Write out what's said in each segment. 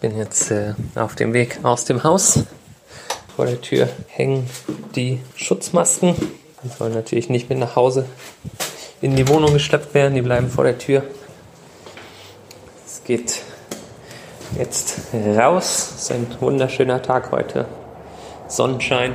bin jetzt äh, auf dem Weg aus dem Haus. Vor der Tür hängen die Schutzmasken. Die sollen natürlich nicht mit nach Hause in die Wohnung geschleppt werden. Die bleiben vor der Tür. Es geht jetzt raus. Es ist ein wunderschöner Tag heute. Sonnenschein.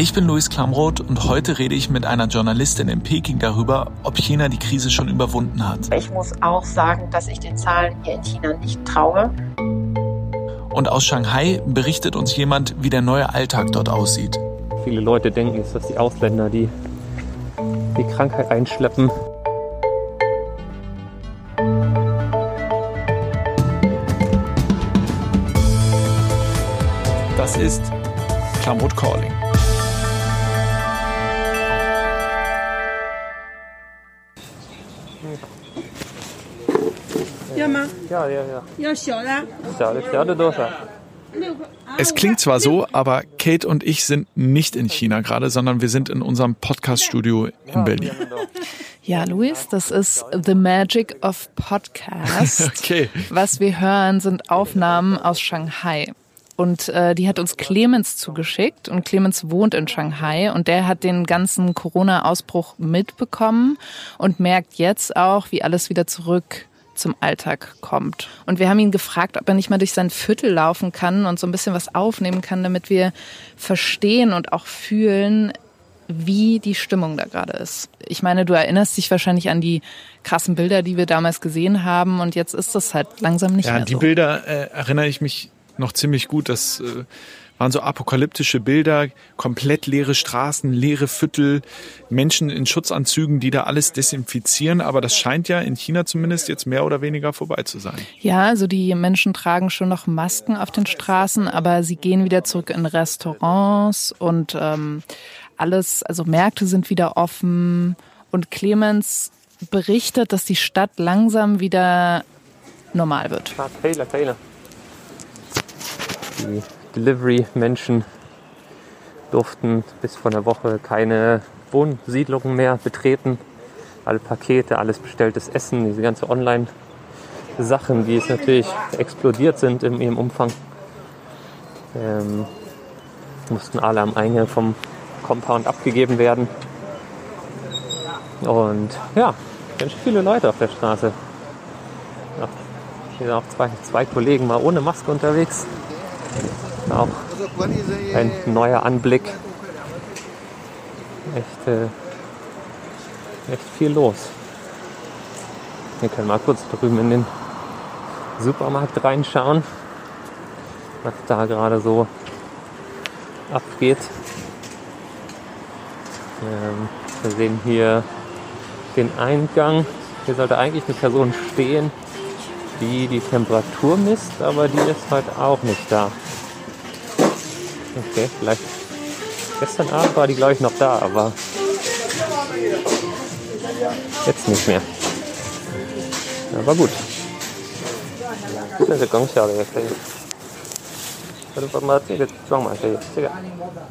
Ich bin Luis Klamroth und heute rede ich mit einer Journalistin in Peking darüber, ob China die Krise schon überwunden hat. Ich muss auch sagen, dass ich den Zahlen hier in China nicht traue. Und aus Shanghai berichtet uns jemand, wie der neue Alltag dort aussieht. Viele Leute denken, dass die Ausländer, die die Krankheit einschleppen. Das ist Klamroth Calling. Es klingt zwar so, aber Kate und ich sind nicht in China gerade, sondern wir sind in unserem Podcast-Studio in Berlin. Ja, Luis, das ist The Magic of Podcast. Okay. Was wir hören, sind Aufnahmen aus Shanghai. Und äh, die hat uns Clemens zugeschickt. Und Clemens wohnt in Shanghai und der hat den ganzen Corona-Ausbruch mitbekommen und merkt jetzt auch, wie alles wieder zurück zum Alltag kommt. Und wir haben ihn gefragt, ob er nicht mal durch sein Viertel laufen kann und so ein bisschen was aufnehmen kann, damit wir verstehen und auch fühlen, wie die Stimmung da gerade ist. Ich meine, du erinnerst dich wahrscheinlich an die krassen Bilder, die wir damals gesehen haben und jetzt ist das halt langsam nicht ja, mehr die so. Bilder äh, erinnere ich mich noch ziemlich gut. Das äh, waren so apokalyptische Bilder, komplett leere Straßen, leere Viertel, Menschen in Schutzanzügen, die da alles desinfizieren. Aber das scheint ja in China zumindest jetzt mehr oder weniger vorbei zu sein. Ja, also die Menschen tragen schon noch Masken auf den Straßen, aber sie gehen wieder zurück in Restaurants und ähm, alles, also Märkte sind wieder offen. Und Clemens berichtet, dass die Stadt langsam wieder normal wird. Die Delivery-Menschen durften bis vor einer Woche keine Wohnsiedlungen mehr betreten. Alle Pakete, alles bestelltes Essen, diese ganze Online-Sachen, die es natürlich explodiert sind in ihrem Umfang, ähm, mussten alle am Eingang vom Compound abgegeben werden. Und ja, ganz viele Leute auf der Straße. Ja, hier sind auch zwei, zwei Kollegen mal ohne Maske unterwegs. Auch ein neuer Anblick. Echt, äh, echt viel los. Wir können mal kurz drüben in den Supermarkt reinschauen, was da gerade so abgeht. Ähm, wir sehen hier den Eingang. Hier sollte eigentlich eine Person stehen, die die Temperatur misst, aber die ist heute auch nicht da. Okay, vielleicht gestern Abend war die glaube ich noch da, aber jetzt nicht mehr. Aber gut. 这是更小的也可以。这把把这个装满可以，这个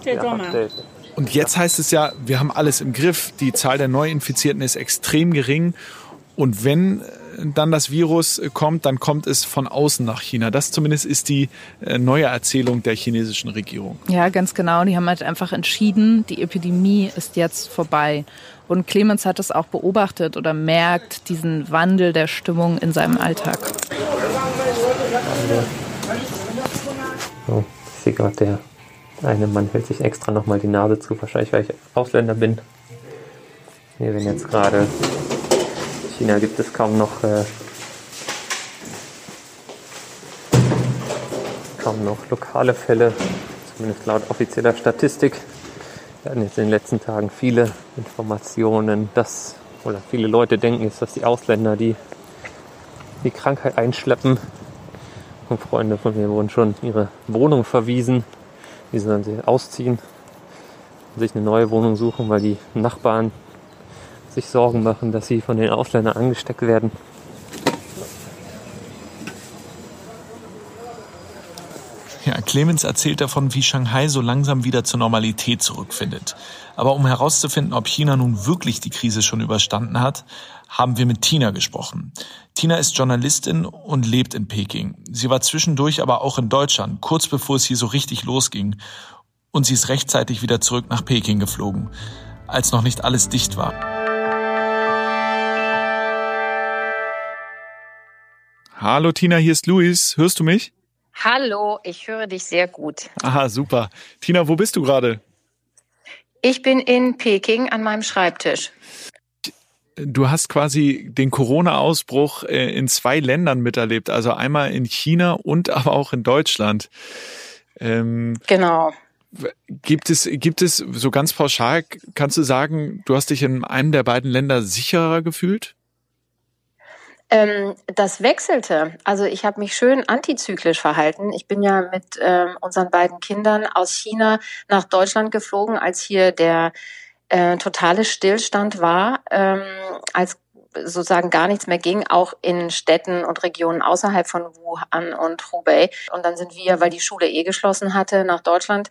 这装满。对。 Und jetzt heißt es ja, wir haben alles im Griff. Die Zahl der Neuinfizierten ist extrem gering. Und wenn dann das Virus kommt, dann kommt es von außen nach China. Das zumindest ist die äh, neue Erzählung der chinesischen Regierung. Ja, ganz genau. Die haben halt einfach entschieden, die Epidemie ist jetzt vorbei. Und Clemens hat es auch beobachtet oder merkt diesen Wandel der Stimmung in seinem Alltag. So, ich sehe gerade, der eine Mann hält sich extra nochmal die Nase zu, wahrscheinlich weil ich Ausländer bin. Hier werden jetzt gerade, China gibt es kaum noch, äh, kaum noch lokale Fälle, zumindest laut offizieller Statistik. Wir hatten jetzt in den letzten Tagen viele Informationen, dass, oder viele Leute denken jetzt, dass die Ausländer die, die Krankheit einschleppen. Und Freunde von mir wurden schon ihre Wohnung verwiesen. Die sollen sie ausziehen und sich eine neue Wohnung suchen, weil die Nachbarn sich Sorgen machen, dass sie von den Ausländern angesteckt werden. Ja, Clemens erzählt davon, wie Shanghai so langsam wieder zur Normalität zurückfindet. Aber um herauszufinden, ob China nun wirklich die Krise schon überstanden hat, haben wir mit Tina gesprochen. Tina ist Journalistin und lebt in Peking. Sie war zwischendurch aber auch in Deutschland, kurz bevor es hier so richtig losging. Und sie ist rechtzeitig wieder zurück nach Peking geflogen, als noch nicht alles dicht war. Hallo Tina, hier ist Luis. Hörst du mich? Hallo, ich höre dich sehr gut. Aha, super. Tina, wo bist du gerade? Ich bin in Peking an meinem Schreibtisch. Du hast quasi den Corona-Ausbruch äh, in zwei Ländern miterlebt, also einmal in China und aber auch in Deutschland. Ähm, genau. Gibt es, gibt es so ganz pauschal, kannst du sagen, du hast dich in einem der beiden Länder sicherer gefühlt? Ähm, das wechselte. Also ich habe mich schön antizyklisch verhalten. Ich bin ja mit ähm, unseren beiden Kindern aus China nach Deutschland geflogen, als hier der äh, totale Stillstand war, ähm, als sozusagen gar nichts mehr ging, auch in Städten und Regionen außerhalb von Wuhan und Hubei. Und dann sind wir, weil die Schule eh geschlossen hatte, nach Deutschland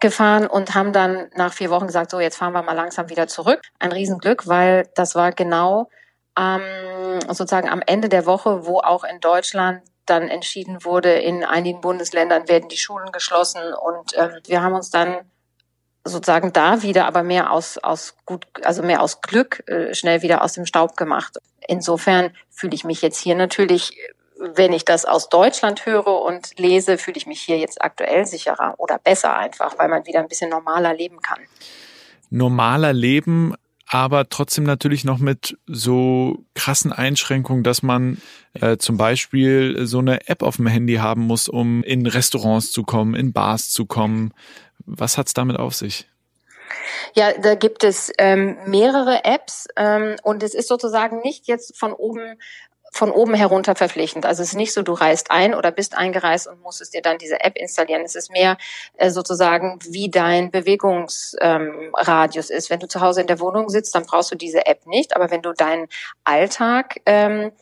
gefahren und haben dann nach vier Wochen gesagt, so jetzt fahren wir mal langsam wieder zurück. Ein Riesenglück, weil das war genau ähm, sozusagen am Ende der Woche, wo auch in Deutschland dann entschieden wurde, in einigen Bundesländern werden die Schulen geschlossen und ähm, wir haben uns dann sozusagen da wieder, aber mehr aus, aus gut, also mehr aus Glück äh, schnell wieder aus dem Staub gemacht. Insofern fühle ich mich jetzt hier natürlich, wenn ich das aus Deutschland höre und lese, fühle ich mich hier jetzt aktuell sicherer oder besser einfach, weil man wieder ein bisschen normaler leben kann. Normaler leben aber trotzdem natürlich noch mit so krassen Einschränkungen, dass man äh, zum Beispiel so eine App auf dem Handy haben muss, um in Restaurants zu kommen, in Bars zu kommen. Was hat's damit auf sich? Ja, da gibt es ähm, mehrere Apps ähm, und es ist sozusagen nicht jetzt von oben von oben herunter verpflichtend. Also es ist nicht so, du reist ein oder bist eingereist und musstest dir dann diese App installieren. Es ist mehr äh, sozusagen, wie dein Bewegungsradius ähm, ist. Wenn du zu Hause in der Wohnung sitzt, dann brauchst du diese App nicht. Aber wenn du deinen Alltag ähm,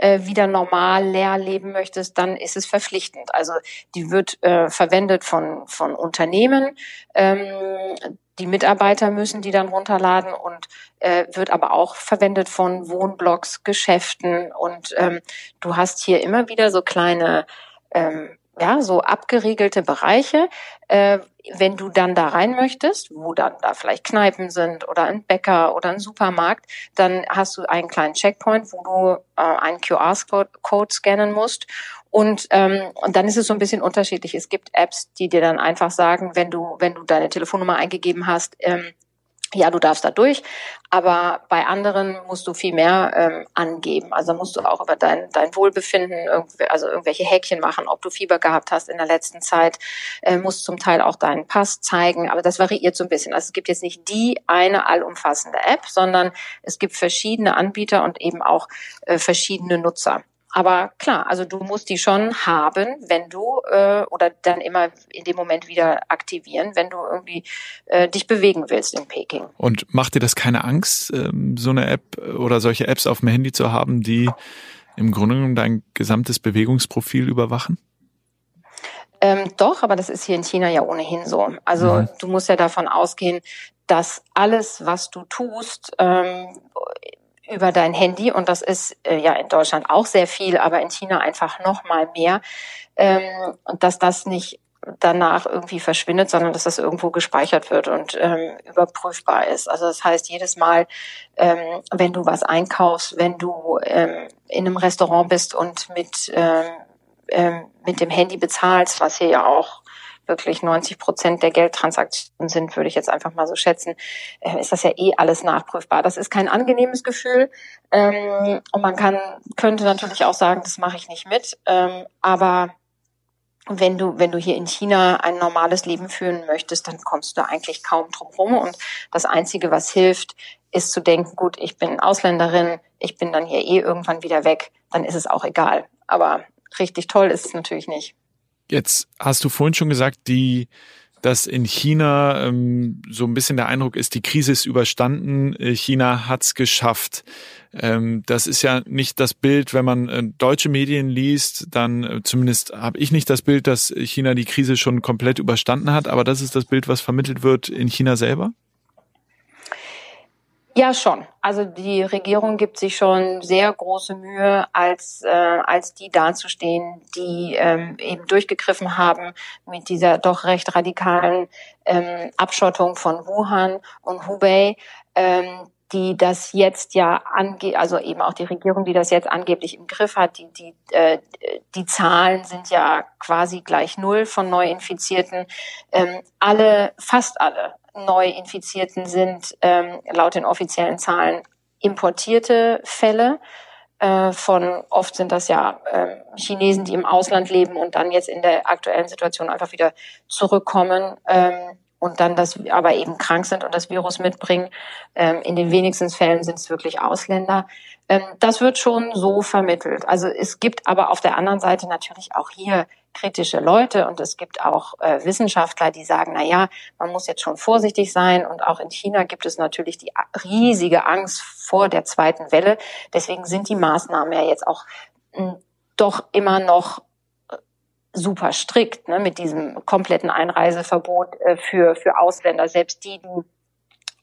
äh, wieder normal leer leben möchtest, dann ist es verpflichtend. Also die wird äh, verwendet von, von Unternehmen. Ähm, die Mitarbeiter müssen die dann runterladen und äh, wird aber auch verwendet von Wohnblocks, Geschäften und ähm, du hast hier immer wieder so kleine ähm, ja, so abgeriegelte Bereiche. Äh, wenn du dann da rein möchtest, wo dann da vielleicht Kneipen sind oder ein Bäcker oder ein Supermarkt, dann hast du einen kleinen Checkpoint, wo du äh, einen QR-Code scannen musst. Und, ähm, und dann ist es so ein bisschen unterschiedlich. Es gibt Apps, die dir dann einfach sagen, wenn du, wenn du deine Telefonnummer eingegeben hast, ähm, ja, du darfst da durch, aber bei anderen musst du viel mehr ähm, angeben. Also musst du auch über dein, dein Wohlbefinden, also irgendwelche Häkchen machen, ob du Fieber gehabt hast in der letzten Zeit, äh, musst zum Teil auch deinen Pass zeigen, aber das variiert so ein bisschen. Also es gibt jetzt nicht die eine allumfassende App, sondern es gibt verschiedene Anbieter und eben auch äh, verschiedene Nutzer. Aber klar, also du musst die schon haben, wenn du äh, oder dann immer in dem Moment wieder aktivieren, wenn du irgendwie äh, dich bewegen willst in Peking. Und macht dir das keine Angst, ähm, so eine App oder solche Apps auf dem Handy zu haben, die im Grunde genommen dein gesamtes Bewegungsprofil überwachen? Ähm, doch, aber das ist hier in China ja ohnehin so. Also mhm. du musst ja davon ausgehen, dass alles, was du tust, ähm, über dein Handy und das ist äh, ja in Deutschland auch sehr viel, aber in China einfach noch mal mehr ähm, und dass das nicht danach irgendwie verschwindet, sondern dass das irgendwo gespeichert wird und ähm, überprüfbar ist. Also das heißt, jedes Mal, ähm, wenn du was einkaufst, wenn du ähm, in einem Restaurant bist und mit, ähm, ähm, mit dem Handy bezahlst, was hier ja auch wirklich 90 Prozent der Geldtransaktionen sind, würde ich jetzt einfach mal so schätzen, äh, ist das ja eh alles nachprüfbar. Das ist kein angenehmes Gefühl. Ähm, und man kann, könnte natürlich auch sagen, das mache ich nicht mit. Ähm, aber wenn du, wenn du hier in China ein normales Leben führen möchtest, dann kommst du eigentlich kaum drum rum. Und das Einzige, was hilft, ist zu denken, gut, ich bin Ausländerin, ich bin dann hier eh irgendwann wieder weg, dann ist es auch egal. Aber richtig toll ist es natürlich nicht. Jetzt hast du vorhin schon gesagt, die, dass in China ähm, so ein bisschen der Eindruck ist, die Krise ist überstanden, äh, China hat's geschafft. Ähm, das ist ja nicht das Bild, wenn man äh, deutsche Medien liest, dann äh, zumindest habe ich nicht das Bild, dass China die Krise schon komplett überstanden hat, aber das ist das Bild, was vermittelt wird in China selber? Ja, schon. Also die Regierung gibt sich schon sehr große Mühe, als, äh, als die dazustehen, die ähm, eben durchgegriffen haben mit dieser doch recht radikalen ähm, Abschottung von Wuhan und Hubei. Ähm, die das jetzt ja ange also eben auch die Regierung, die das jetzt angeblich im Griff hat, die die äh, die Zahlen sind ja quasi gleich null von Neuinfizierten. Ähm, alle, fast alle Neuinfizierten sind ähm, laut den offiziellen Zahlen importierte Fälle. Äh, von oft sind das ja äh, Chinesen, die im Ausland leben und dann jetzt in der aktuellen Situation einfach wieder zurückkommen. Ähm, und dann das aber eben krank sind und das Virus mitbringen. Ähm, in den wenigsten Fällen sind es wirklich Ausländer. Ähm, das wird schon so vermittelt. Also es gibt aber auf der anderen Seite natürlich auch hier kritische Leute und es gibt auch äh, Wissenschaftler, die sagen, na ja, man muss jetzt schon vorsichtig sein und auch in China gibt es natürlich die riesige Angst vor der zweiten Welle. Deswegen sind die Maßnahmen ja jetzt auch hm, doch immer noch super strikt ne, mit diesem kompletten Einreiseverbot äh, für, für Ausländer, selbst die, die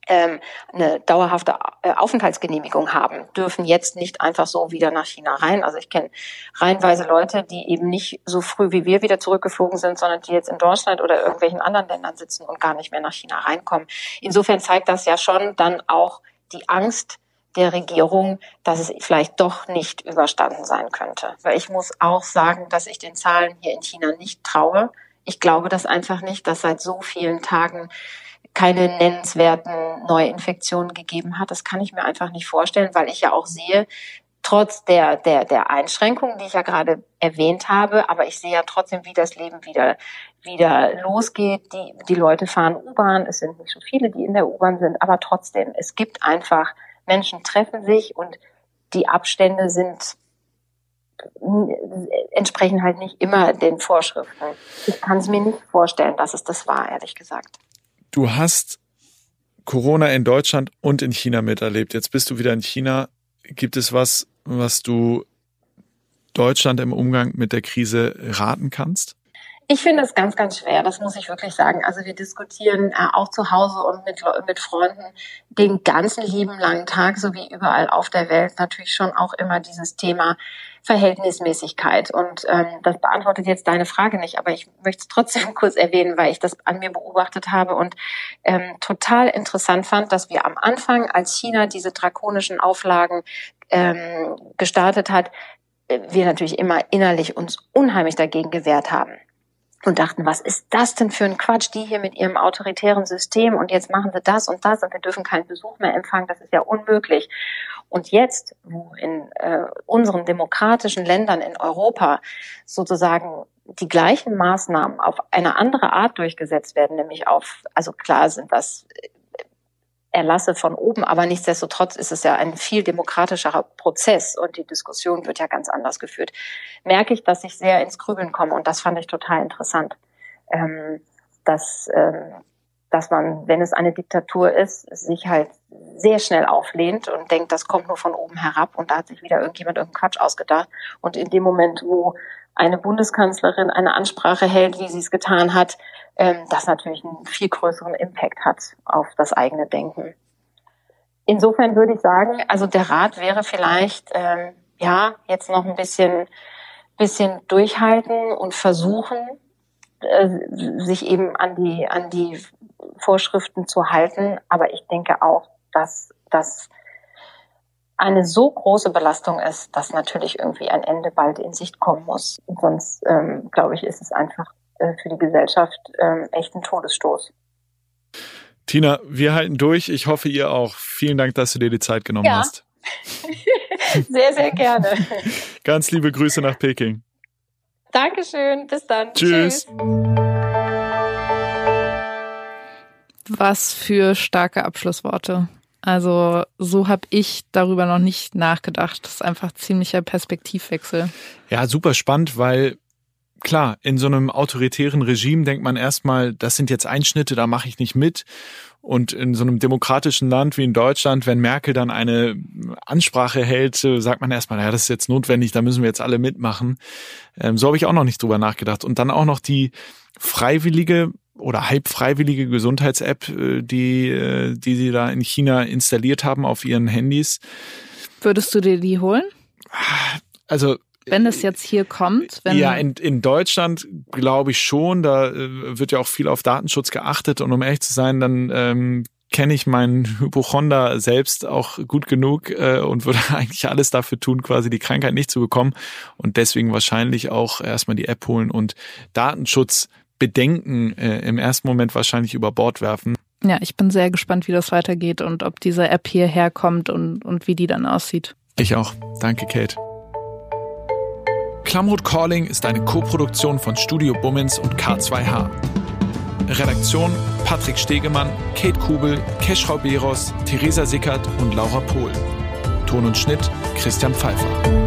eine dauerhafte äh, Aufenthaltsgenehmigung haben, dürfen jetzt nicht einfach so wieder nach China rein. Also ich kenne reihenweise Leute, die eben nicht so früh wie wir wieder zurückgeflogen sind, sondern die jetzt in Deutschland oder irgendwelchen anderen Ländern sitzen und gar nicht mehr nach China reinkommen. Insofern zeigt das ja schon dann auch die Angst, der Regierung, dass es vielleicht doch nicht überstanden sein könnte. Weil ich muss auch sagen, dass ich den Zahlen hier in China nicht traue. Ich glaube das einfach nicht, dass seit so vielen Tagen keine nennenswerten Neuinfektionen gegeben hat. Das kann ich mir einfach nicht vorstellen, weil ich ja auch sehe, trotz der, der, der Einschränkungen, die ich ja gerade erwähnt habe, aber ich sehe ja trotzdem, wie das Leben wieder, wieder losgeht. Die, die Leute fahren U-Bahn. Es sind nicht so viele, die in der U-Bahn sind, aber trotzdem, es gibt einfach Menschen treffen sich und die Abstände sind entsprechen halt nicht immer den Vorschriften. Ich kann es mir nicht vorstellen, dass es das war, ehrlich gesagt. Du hast Corona in Deutschland und in China miterlebt. Jetzt bist du wieder in China. Gibt es was, was du Deutschland im Umgang mit der Krise raten kannst? Ich finde es ganz, ganz schwer, das muss ich wirklich sagen. Also wir diskutieren äh, auch zu Hause und mit, mit Freunden den ganzen lieben langen Tag, so wie überall auf der Welt, natürlich schon auch immer dieses Thema Verhältnismäßigkeit. Und ähm, das beantwortet jetzt deine Frage nicht, aber ich möchte es trotzdem kurz erwähnen, weil ich das an mir beobachtet habe und ähm, total interessant fand, dass wir am Anfang, als China diese drakonischen Auflagen ähm, gestartet hat, äh, wir natürlich immer innerlich uns unheimlich dagegen gewehrt haben und dachten, was ist das denn für ein Quatsch, die hier mit ihrem autoritären System und jetzt machen sie das und das und wir dürfen keinen Besuch mehr empfangen, das ist ja unmöglich. Und jetzt, wo in äh, unseren demokratischen Ländern in Europa sozusagen die gleichen Maßnahmen auf eine andere Art durchgesetzt werden, nämlich auf, also klar sind das Erlasse von oben, aber nichtsdestotrotz ist es ja ein viel demokratischerer Prozess und die Diskussion wird ja ganz anders geführt. Merke ich, dass ich sehr ins Grübeln komme und das fand ich total interessant, ähm, dass, ähm, dass man, wenn es eine Diktatur ist, sich halt sehr schnell auflehnt und denkt, das kommt nur von oben herab und da hat sich wieder irgendjemand irgendeinen Quatsch ausgedacht. Und in dem Moment, wo eine Bundeskanzlerin eine Ansprache hält, wie sie es getan hat, ähm, das natürlich einen viel größeren Impact hat auf das eigene Denken. Insofern würde ich sagen, also der Rat wäre vielleicht, ähm, ja, jetzt noch ein bisschen, bisschen durchhalten und versuchen, äh, sich eben an die, an die Vorschriften zu halten. Aber ich denke auch, dass das eine so große Belastung ist, dass natürlich irgendwie ein Ende bald in Sicht kommen muss. Und sonst, ähm, glaube ich, ist es einfach äh, für die Gesellschaft ähm, echt ein Todesstoß. Tina, wir halten durch. Ich hoffe, ihr auch. Vielen Dank, dass du dir die Zeit genommen ja. hast. sehr, sehr gerne. Ganz liebe Grüße nach Peking. Dankeschön. Bis dann. Tschüss. Tschüss. Was für starke Abschlussworte. Also so habe ich darüber noch nicht nachgedacht. Das ist einfach ziemlicher Perspektivwechsel. Ja, super spannend, weil klar, in so einem autoritären Regime denkt man erstmal, das sind jetzt Einschnitte, da mache ich nicht mit. Und in so einem demokratischen Land wie in Deutschland, wenn Merkel dann eine Ansprache hält, äh, sagt man erstmal, ja, das ist jetzt notwendig, da müssen wir jetzt alle mitmachen. Ähm, so habe ich auch noch nicht drüber nachgedacht. Und dann auch noch die freiwillige oder halb freiwillige Gesundheits-App, äh, die, äh, die sie da in China installiert haben auf ihren Handys. Würdest du dir die holen? Also wenn es jetzt hier kommt? Wenn ja, in, in Deutschland glaube ich schon. Da äh, wird ja auch viel auf Datenschutz geachtet. Und um ehrlich zu sein, dann ähm, kenne ich meinen Hypochonder selbst auch gut genug äh, und würde eigentlich alles dafür tun, quasi die Krankheit nicht zu bekommen. Und deswegen wahrscheinlich auch erstmal die App holen und Datenschutzbedenken äh, im ersten Moment wahrscheinlich über Bord werfen. Ja, ich bin sehr gespannt, wie das weitergeht und ob diese App hierher kommt und, und wie die dann aussieht. Ich auch. Danke, Kate. Klamroth Calling ist eine Koproduktion von Studio Bummins und K2H. Redaktion Patrick Stegemann, Kate Kubel, Keschrau Beros, Theresa Sickert und Laura Pohl. Ton und Schnitt Christian Pfeiffer.